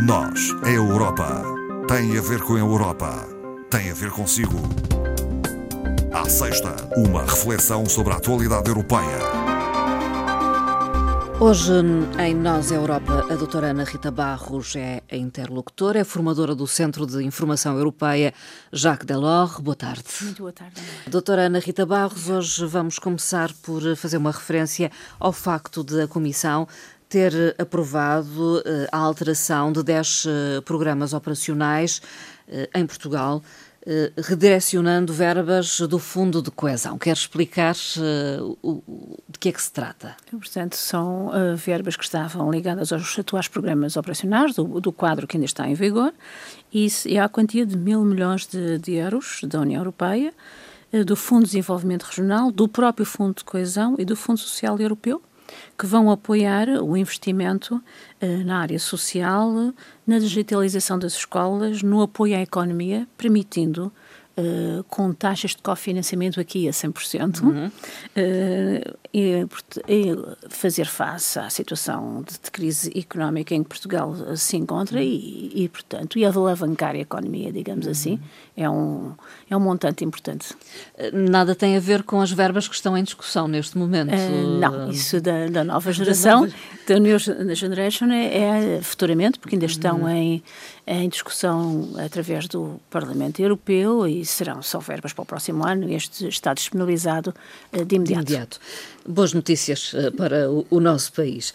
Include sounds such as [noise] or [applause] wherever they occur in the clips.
Nós, a Europa, tem a ver com a Europa, tem a ver consigo. À sexta, uma reflexão sobre a atualidade europeia. Hoje, em Nós Europa, a doutora Ana Rita Barros é a interlocutora, é formadora do Centro de Informação Europeia Jacques Delors. Boa tarde. Muito boa tarde. Doutora Ana Rita Barros, hoje vamos começar por fazer uma referência ao facto de a Comissão ter aprovado eh, a alteração de 10 eh, programas operacionais eh, em Portugal, redirecionando verbas do Fundo de Coesão. Quer explicar de que é que se trata? Portanto, são verbas que estavam ligadas aos atuais programas operacionais do, do quadro que ainda está em vigor e, e há a quantia de mil milhões de, de euros da União Europeia, do Fundo de Desenvolvimento Regional, do próprio Fundo de Coesão e do Fundo Social Europeu que vão apoiar o investimento eh, na área social, na digitalização das escolas, no apoio à economia, permitindo Uh, com taxas de cofinanciamento aqui a 100%, uhum. uh, e, e, fazer face à situação de, de, crise económica em que Portugal se encontra e, e, portanto, e alavancar a economia, digamos uhum. assim, é um, é um montante importante. Nada tem a ver com as verbas que estão em discussão neste momento? Uh, não, isso da, da nova [laughs] geração, da, New Generation, é, é, futuramente, porque ainda estão uhum. em em discussão através do Parlamento Europeu e serão só verbas para o próximo ano. Este está disponibilizado uh, de imediato. De imediato. Boas notícias uh, para o, o, nosso país.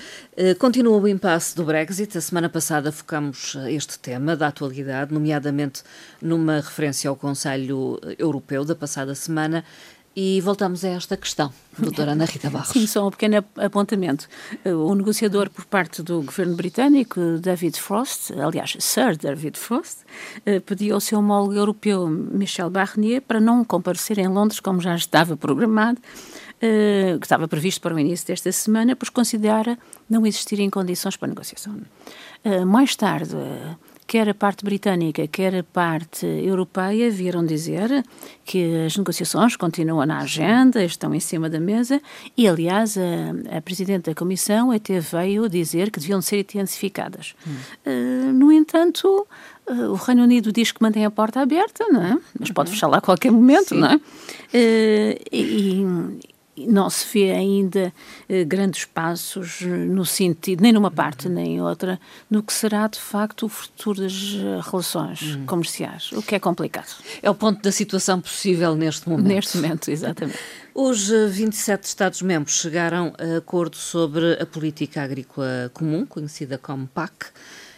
Continua o impasse do Brexit. A semana passada focamos este tema da atualidade, nomeadamente numa referência ao Conselho Europeu da passada semana. E voltamos a esta questão, doutora Ana Rita Barros. Sim, só um pequeno apontamento. O negociador por parte do governo britânico, David Frost, aliás, Sir David Frost, eh, pediu ao seu homólogo europeu, Michel Barnier, para não comparecer em Londres, como já estava programado, eh, que estava previsto para o início desta semana, pois considera não existirem condições para negociação. Eh, mais tarde quer a parte britânica, quer a parte europeia vieram dizer que as negociações continuam na agenda, estão em cima da mesa e, aliás, a, a Presidente da Comissão até veio dizer que deviam ser intensificadas. Hum. Uh, no entanto, uh, o Reino Unido diz que mantém a porta aberta, não é? mas pode uhum. fechar lá a qualquer momento, Sim. não é? Uh, e, não se vê ainda eh, grandes passos no sentido, nem numa parte nem outra, no que será de facto o futuro das eh, relações hum. comerciais, o que é complicado. É o ponto da situação possível neste momento. Neste momento, exatamente. Os 27 Estados-membros chegaram a acordo sobre a política agrícola comum, conhecida como PAC.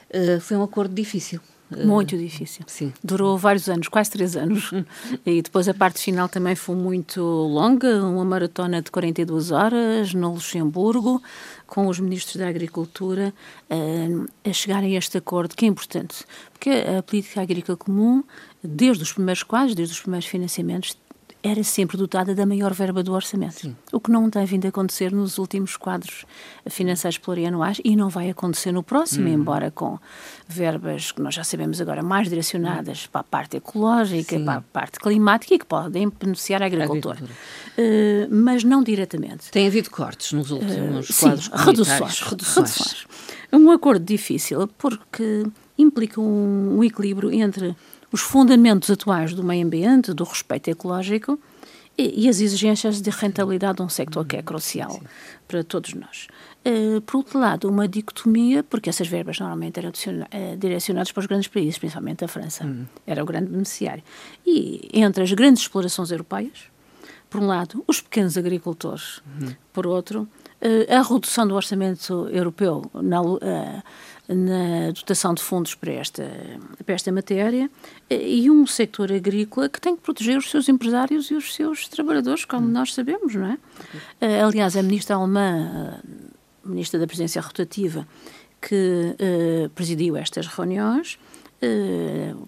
Uh, foi um acordo difícil. Muito difícil. Sim. Durou vários anos, quase três anos. [laughs] e depois a parte final também foi muito longa uma maratona de 42 horas no Luxemburgo, com os ministros da Agricultura uh, a chegarem a este acordo, que é importante, porque a política agrícola comum, desde os primeiros quadros, desde os primeiros financiamentos, era sempre dotada da maior verba do orçamento. Sim. O que não tem vindo a acontecer nos últimos quadros financeiros plurianuais e não vai acontecer no próximo, hum. embora com verbas que nós já sabemos agora mais direcionadas hum. para a parte ecológica, Sim. para a parte climática e que podem beneficiar a agricultura. Uh, mas não diretamente. Tem havido cortes nos últimos uh, quadros sim, reduções, reduções. reduções. Um acordo difícil porque implica um, um equilíbrio entre os fundamentos atuais do meio ambiente, do respeito ecológico e, e as exigências de rentabilidade de um sector que é crucial Sim. para todos nós. Uh, por outro lado, uma dicotomia, porque essas verbas normalmente eram uh, direcionadas para os grandes países, principalmente a França, uhum. era o grande beneficiário. E entre as grandes explorações europeias, por um lado, os pequenos agricultores, uhum. por outro, a redução do orçamento europeu na, na dotação de fundos para esta, para esta matéria e um sector agrícola que tem que proteger os seus empresários e os seus trabalhadores, como nós sabemos, não é? Aliás, a ministra alemã, ministra da Presidência Rotativa, que presidiu estas reuniões,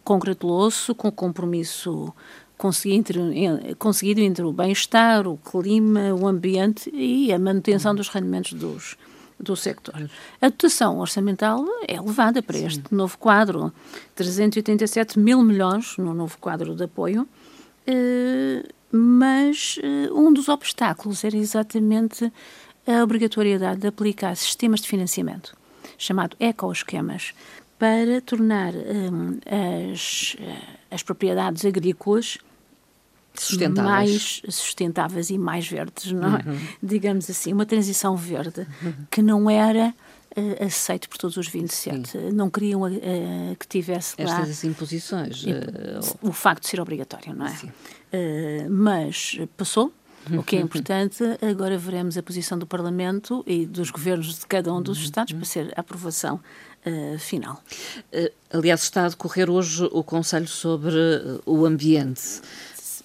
congratulou-se com o compromisso conseguido entre, conseguido entre o bem-estar, o clima, o ambiente e a manutenção uhum. dos rendimentos dos, do sector. A dotação orçamental é elevada para Sim. este novo quadro, 387 mil milhões no novo quadro de apoio, eh, mas eh, um dos obstáculos era exatamente a obrigatoriedade de aplicar sistemas de financiamento, chamado ecoesquemas, para tornar um, as, as propriedades agrícolas sustentáveis. mais sustentáveis e mais verdes, não é? Uhum. Digamos assim, uma transição verde uhum. que não era uh, aceito por todos os 27. Sim. Não queriam uh, que tivesse lá... Estas imposições. Uh, o facto de ser obrigatório, não é? mas passou, o que é [laughs] importante. Agora veremos a posição do Parlamento e dos governos de cada um dos Estados para ser a aprovação uh, final. Uh, aliás, está a decorrer hoje o Conselho sobre o Ambiente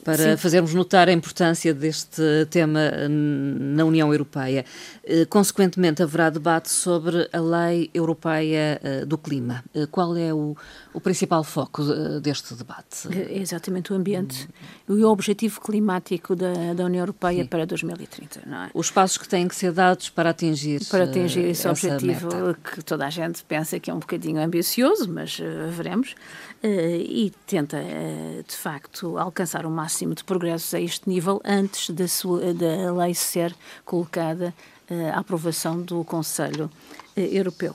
para Sim. fazermos notar a importância deste tema na União Europeia. Eh, consequentemente, haverá debate sobre a Lei Europeia eh, do Clima. Eh, qual é o, o principal foco deste debate? É exatamente o ambiente hum. e o objetivo climático da, da União Europeia Sim. para 2030. Não é? Os passos que têm que ser dados para atingir Para atingir esse objetivo meta. que toda a gente pensa que é um bocadinho ambicioso, mas veremos. Uh, e tenta, uh, de facto, alcançar o máximo de progressos a este nível antes da, sua, da lei ser colocada à aprovação do Conselho Europeu.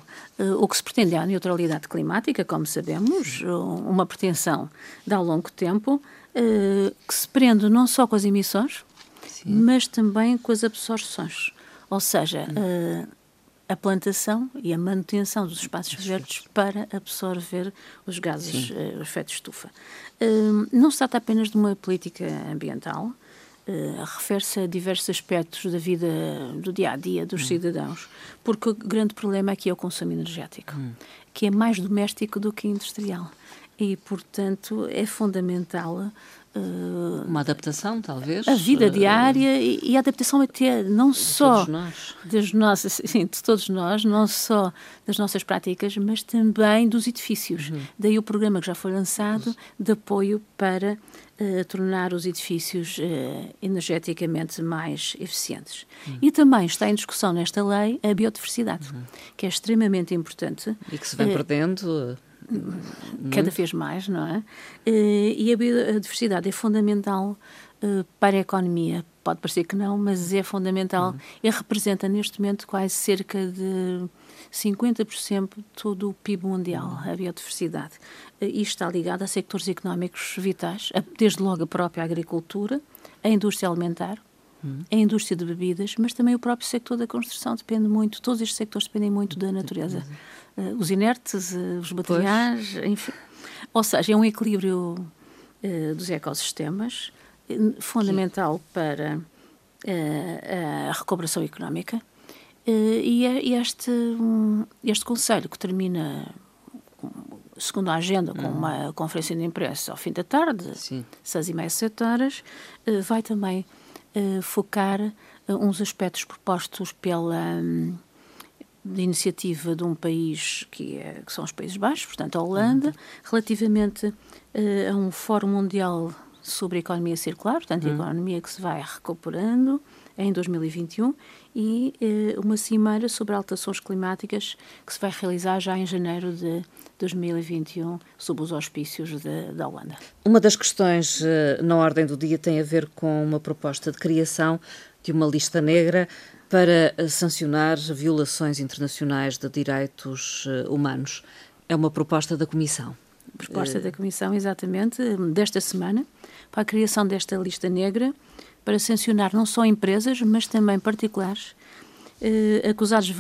O que se pretende é a neutralidade climática, como sabemos, uma pretensão de há longo tempo, que se prende não só com as emissões, Sim. mas também com as absorções. Ou seja, hum a plantação e a manutenção dos espaços verdes para absorver os gases, uh, o efeito de estufa. Uh, não se trata apenas de uma política ambiental, uh, refere-se a diversos aspectos da vida do dia a dia dos hum. cidadãos, porque o grande problema aqui é o consumo energético, hum. que é mais doméstico do que industrial. E, portanto, é fundamental Uh, uma adaptação, talvez? A vida uh, diária e, e, a adaptação até não só das nossas, sim, de todos nós, não só das nossas práticas, mas também dos edifícios. Uhum. Daí o programa que já foi lançado de apoio para uh, tornar os edifícios energeticamente mais eficientes. Uhum. E também está em discussão nesta lei a biodiversidade, uhum. que é extremamente importante. E que se vai perdendo cada vez mais, não é? Eh, e a biodiversidade é fundamental eh, para a economia. Pode parecer que não, mas é fundamental uhum. e representa neste momento quase cerca de 50% de todo o PIB mundial, a biodiversidade. Eh, isto está ligado a sectores económicos vitais, desde logo a própria agricultura, a indústria alimentar, uhum. a indústria de bebidas, mas também o próprio sector da construção depende muito, todos estes sectores dependem muito da natureza. Uh, os inertes, uh, os materiais, pois. enfim. Ou seja, é um equilíbrio uh, dos ecossistemas fundamental que... para a recuperação económica. e é este, este Conselho, que termina, segundo a agenda, com uhum. uma conferência de imprensa ao fim da tarde, Sim. seis e meia, sete horas, vai também focar uns aspectos propostos pela. De iniciativa de um país que, é, que são os Países Baixos, portanto a Holanda, uhum. relativamente uh, a um Fórum Mundial sobre a Economia Circular, portanto a uhum. economia que se vai recuperando em 2021 e uh, uma cimeira sobre alterações climáticas que se vai realizar já em janeiro de 2021 sob os auspícios da Holanda. Uma das questões uh, na ordem do dia tem a ver com uma proposta de criação de uma lista negra para sancionar violações internacionais de direitos eh, humanos. É uma proposta da Comissão. Proposta da Comissão, exatamente, desta semana, para a criação desta lista negra, para sancionar não só empresas, mas também particulares eh, acusados de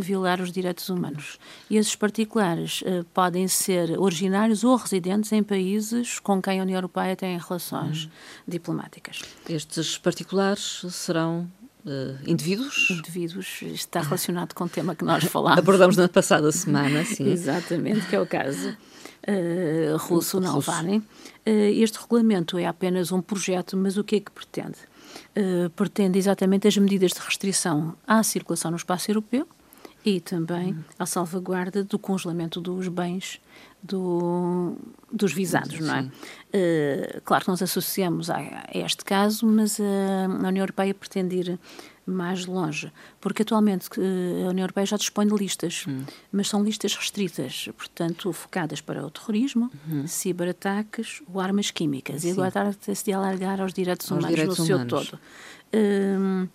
violar os direitos humanos. E esses particulares eh, podem ser originários ou residentes em países com quem a União Europeia tem relações uhum. diplomáticas. Estes particulares serão Uh, indivíduos? Indivíduos, está relacionado com o tema que nós falámos. Abordamos na passada semana, sim. [laughs] Exatamente, que é o caso uh, russo Navalny. Uh, este regulamento é apenas um projeto, mas o que é que pretende? Pretende exatamente as medidas de restrição à circulação no espaço europeu e também hum. à salvaguarda do congelamento dos bens do, dos visados, Sim. não é? Uh, claro que nós associamos a, a, este caso, mas a, a União Europeia pretende ir mais longe, porque atualmente uh, a União Europeia já dispõe de listas, hum. mas são listas restritas, portanto, focadas para o terrorismo, uhum. ciberataques ou armas químicas, Sim. e agora está-se de alargar aos direitos aos humanos direitos no humanos. seu todo. Uh,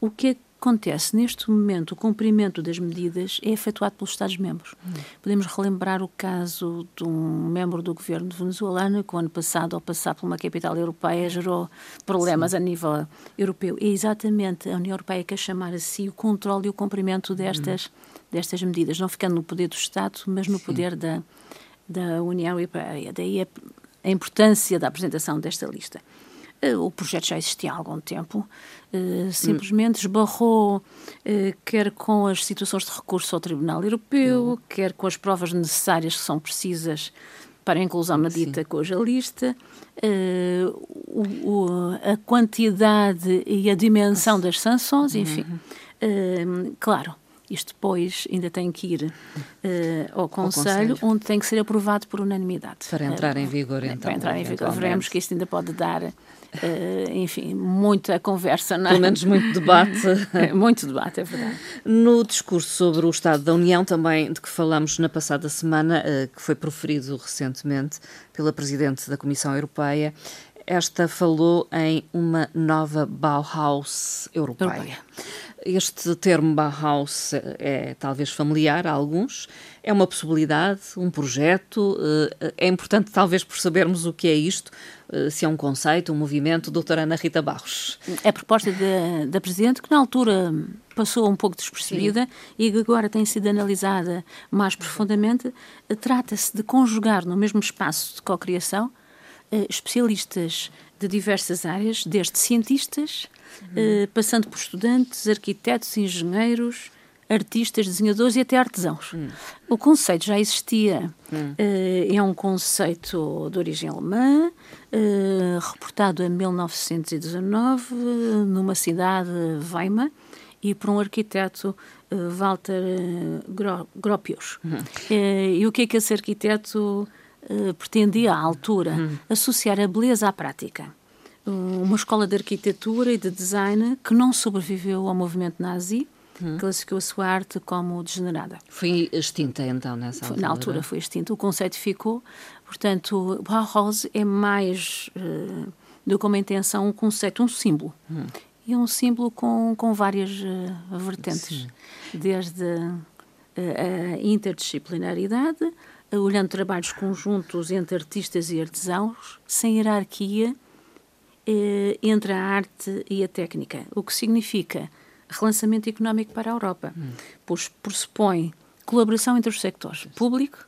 o que é acontece? Neste momento, o cumprimento das medidas é efetuado pelos Estados-membros. Hum. Podemos relembrar o caso de um membro do governo venezuelano que, o ano passado, ao passar por uma capital europeia, gerou problemas Sim. a nível europeu. É exatamente a União Europeia que a chamar a si o controle e o cumprimento destas, hum. destas medidas, não ficando no poder do Estado, mas no Sim. poder da, da União Europeia. Daí a, a importância da apresentação desta lista. Eh, o projeto já existia há algum tempo, uh, simplesmente esbarrou, uh, quer com as situações de recurso ao Tribunal Europeu, uhum. quer com as provas necessárias que são precisas para a inclusão na dita coisa lista, o, o, a quantidade e a dimensão das sanções, enfim. Uhum. claro, isto depois ainda tem que ir uh, ao, Conselho, Conselho, onde tem que ser aprovado por unanimidade. Para entrar em vigor, então. Para entrar em vigor. Veremos que isto ainda pode dar, uh, enfim, muita conversa. Não é? Pelo menos muito debate. [laughs] muito debate, é verdade. No discurso sobre o Estado da União, também de que falamos na passada semana, uh, que foi proferido recentemente pela Presidente da Comissão Europeia, esta falou em uma nova Bauhaus europeia. europeia. Este termo Bauhaus é talvez familiar a alguns. É uma possibilidade, um projeto. Eh, é importante, talvez, por sabermos o que é isto, eh, se é um conceito, um movimento. Doutora Ana Rita Barros. É a proposta da Presidente, que na altura passou um pouco despercebida Sim. e que agora tem sido analisada mais profundamente. Trata-se de conjugar no mesmo espaço de cocriação eh, especialistas de diversas áreas, desde cientistas, uhum. passando por estudantes, arquitetos, engenheiros, artistas, desenhadores e até artesãos. Uhum. O conceito já existia, uhum. é um conceito de origem alemã, reportado em 1919 numa cidade, Weimar, e por um arquiteto Walter Gropius. Uhum. e o que é que esse arquiteto eh, pretendia, à altura, uhum. associar a beleza à prática. Uma escola de arquitetura e de design que não sobreviveu ao movimento nazi, uhum. classificou a sua arte como degenerada. Foi extinta então nessa altura? Na altura foi extinta, o conceito ficou. Portanto, Bauhaus é mais uh, do que uma intenção, um conceito, um símbolo. Uhum. E é um símbolo com, com várias uh, vertentes, Sim. desde uh, a interdisciplinaridade, olhando trabalhos conjuntos entre artistas e artesãos, sem hierarquia eh, entre a arte e a técnica, o que significa relançamento económico para a Europa, hum. pois pressupõe colaboração entre os sectores público,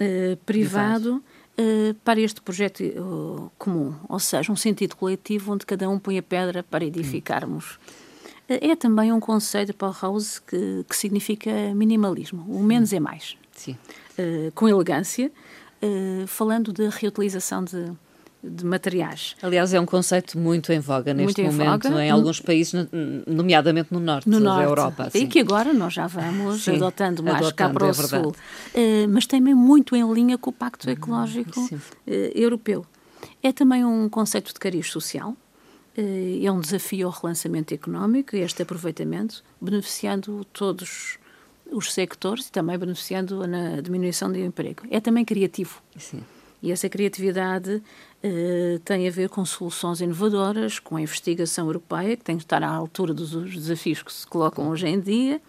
eh, privado, eh, para este projeto uh, comum, ou seja, um sentido coletivo onde cada um põe a pedra para edificarmos. Hum. É também um conceito de Paul House que, que significa minimalismo, o menos hum. é mais. Sim. Uh, com elegância, uh, falando de reutilização de, de materiais. Aliás, é um conceito muito em voga neste muito momento, em, voga. em alguns países, nomeadamente no norte no da norte. Europa. Sim. E que agora nós já vamos sim, adotando mais adotando, cá para o é sul. Uh, mas também muito em linha com o Pacto Ecológico uh, Europeu. É também um conceito de cariz social, uh, é um desafio ao relançamento económico e este aproveitamento, beneficiando todos os sectores e também beneficiando na diminuição do emprego. É também criativo. Sim. E essa criatividade eh, tem a ver com soluções inovadoras, com a investigação europeia, que tem que estar à altura dos desafios que se colocam hoje em dia.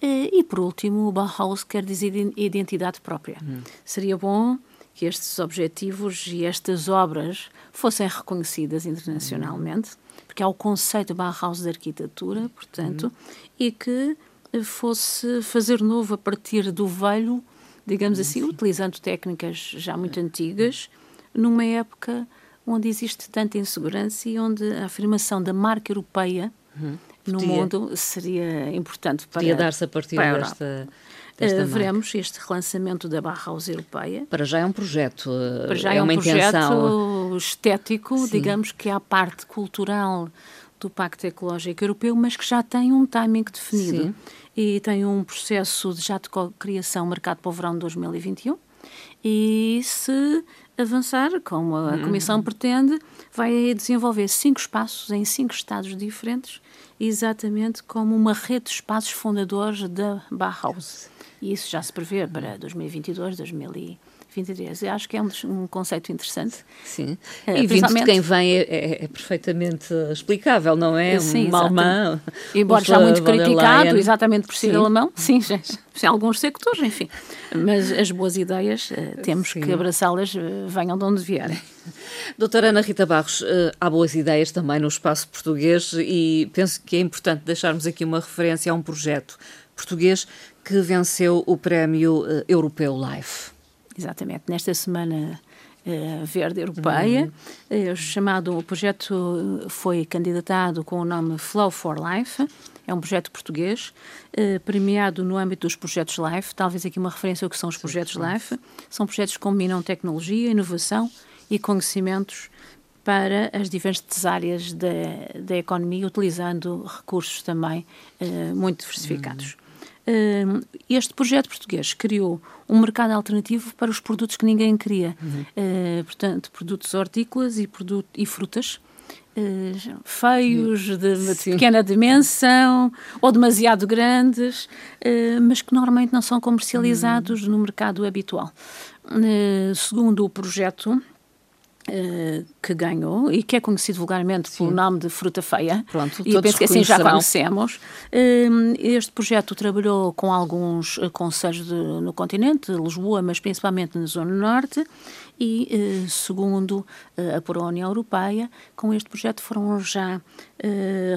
Eh, e, por último, o Bauhaus quer dizer identidade própria. Hum. Seria bom que estes objetivos e estas obras fossem reconhecidas internacionalmente, hum. porque há o conceito Bauhaus de arquitetura, portanto, hum. e que fosse fazer novo a partir do velho, digamos assim, utilizando técnicas já muito antigas, numa época onde existe tanta insegurança e onde a afirmação da marca europeia uhum. no Podia. mundo seria importante para Podia dar-se a partir para desta, desta uh, veremos este relançamento da Barraus Europeia. Para já é um projeto, para já é, é uma um projeto intenção. estético, Sim. digamos que é a parte cultural do Pacto Ecológico Europeu, mas que já tem um timing definido Sim. E tem um processo de já de criação marcado para o verão de 2021. E se avançar, como a uhum. Comissão pretende, vai desenvolver cinco espaços em cinco estados diferentes, exatamente como uma rede de espaços fundadores da Bauhaus. E isso já se prevê para 2022, 2023. 23. Eu acho que é um, um conceito interessante. Sim. Uh, e vindo de quem vem é, é, é, perfeitamente explicável, não é? Sim, um alemão. Embora já muito criticado, exatamente por ser sim. alemão, sim, já, em alguns sectores, enfim. Mas as boas ideias uh, temos sim. que abraçá-las, uh, venham de onde vierem. Doutora Ana Rita Barros, há boas ideias também no espaço português e penso que é importante deixarmos aqui uma referência a um projeto português que venceu o prémio Europeu Life. Exatamente. Nesta semana uh, verde europeia, uhum. uh, chamado o projeto foi candidatado com o nome Flow for Life. É um projeto português, uh, premiado no âmbito dos projetos LIFE. Talvez aqui uma referência ao que são os projetos LIFE. São projetos que combinam tecnologia, inovação e conhecimentos para as diferentes áreas da, da economia, utilizando recursos também uh, muito diversificados. Uhum. Este projeto português criou um mercado alternativo para os produtos que ninguém queria. Uhum. Uh, portanto, produtos hortícolas e, produto, e frutas. Uh, feios, de, de, pequena dimensão ou demasiado grandes, uh, mas que normalmente não são comercializados uhum. no mercado habitual. Segundo o projeto, que ganhou e que é conhecido vulgarmente Sim. pelo nome de fruta feia. Pronto, e penso que assim já conhecemos. Uh, este projeto trabalhou com alguns uh, conselhos de, no continente, Lisboa, mas principalmente na Zona Norte, e, segundo a por a União Europeia, com este projeto foram já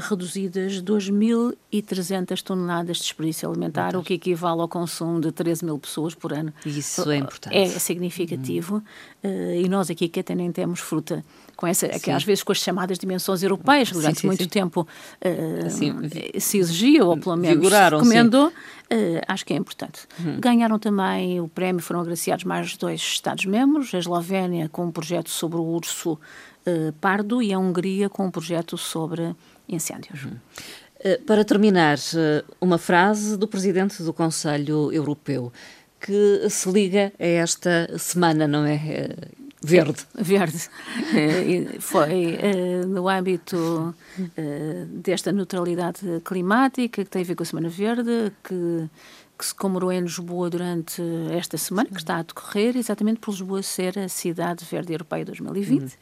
reduzidas 2.300 toneladas de desperdício alimentar, o que equivale ao consumo de 13 mil pessoas por ano. Isso é importante. É significativo. Hum. e nós aqui que até nem temos fruta com essa, que às vezes com as chamadas dimensões europeias, que durante sim, sim, muito sim. tempo uh, se exigiu, ou pelo menos se recomendou, uh, acho que é importante. Ganharam também o prémio, foram agraciados mais dois Estados-membros, a Eslovénia com um projeto sobre o urso uh, pardo e a Hungria com um projeto sobre incêndios. Uhum. Para terminar, uma frase do Presidente do Conselho Europeu que se liga a esta semana, não é? Verde. Verde. Eh, foi eh, no âmbito eh, desta neutralidade climática, que tem a ver com a Semana Verde, que, que se comemorou em Lisboa durante esta semana, que está a decorrer, exatamente por Lisboa ser a Cidade Verde Europeia 2020.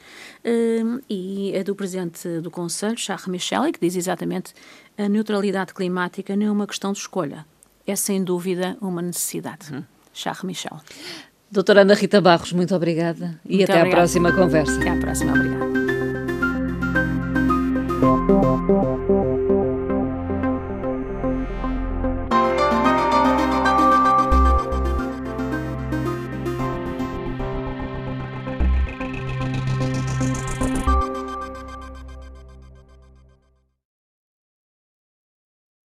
Uhum. E é do Presidente do Conselho, Charles Michel, que diz exatamente a neutralidade climática não é uma questão de escolha, é sem dúvida uma necessidade. Uhum. Charles Michel. Doutora Ana Rita Barros, muito obrigada muito e até obrigada. à próxima conversa. Até à próxima, obrigada.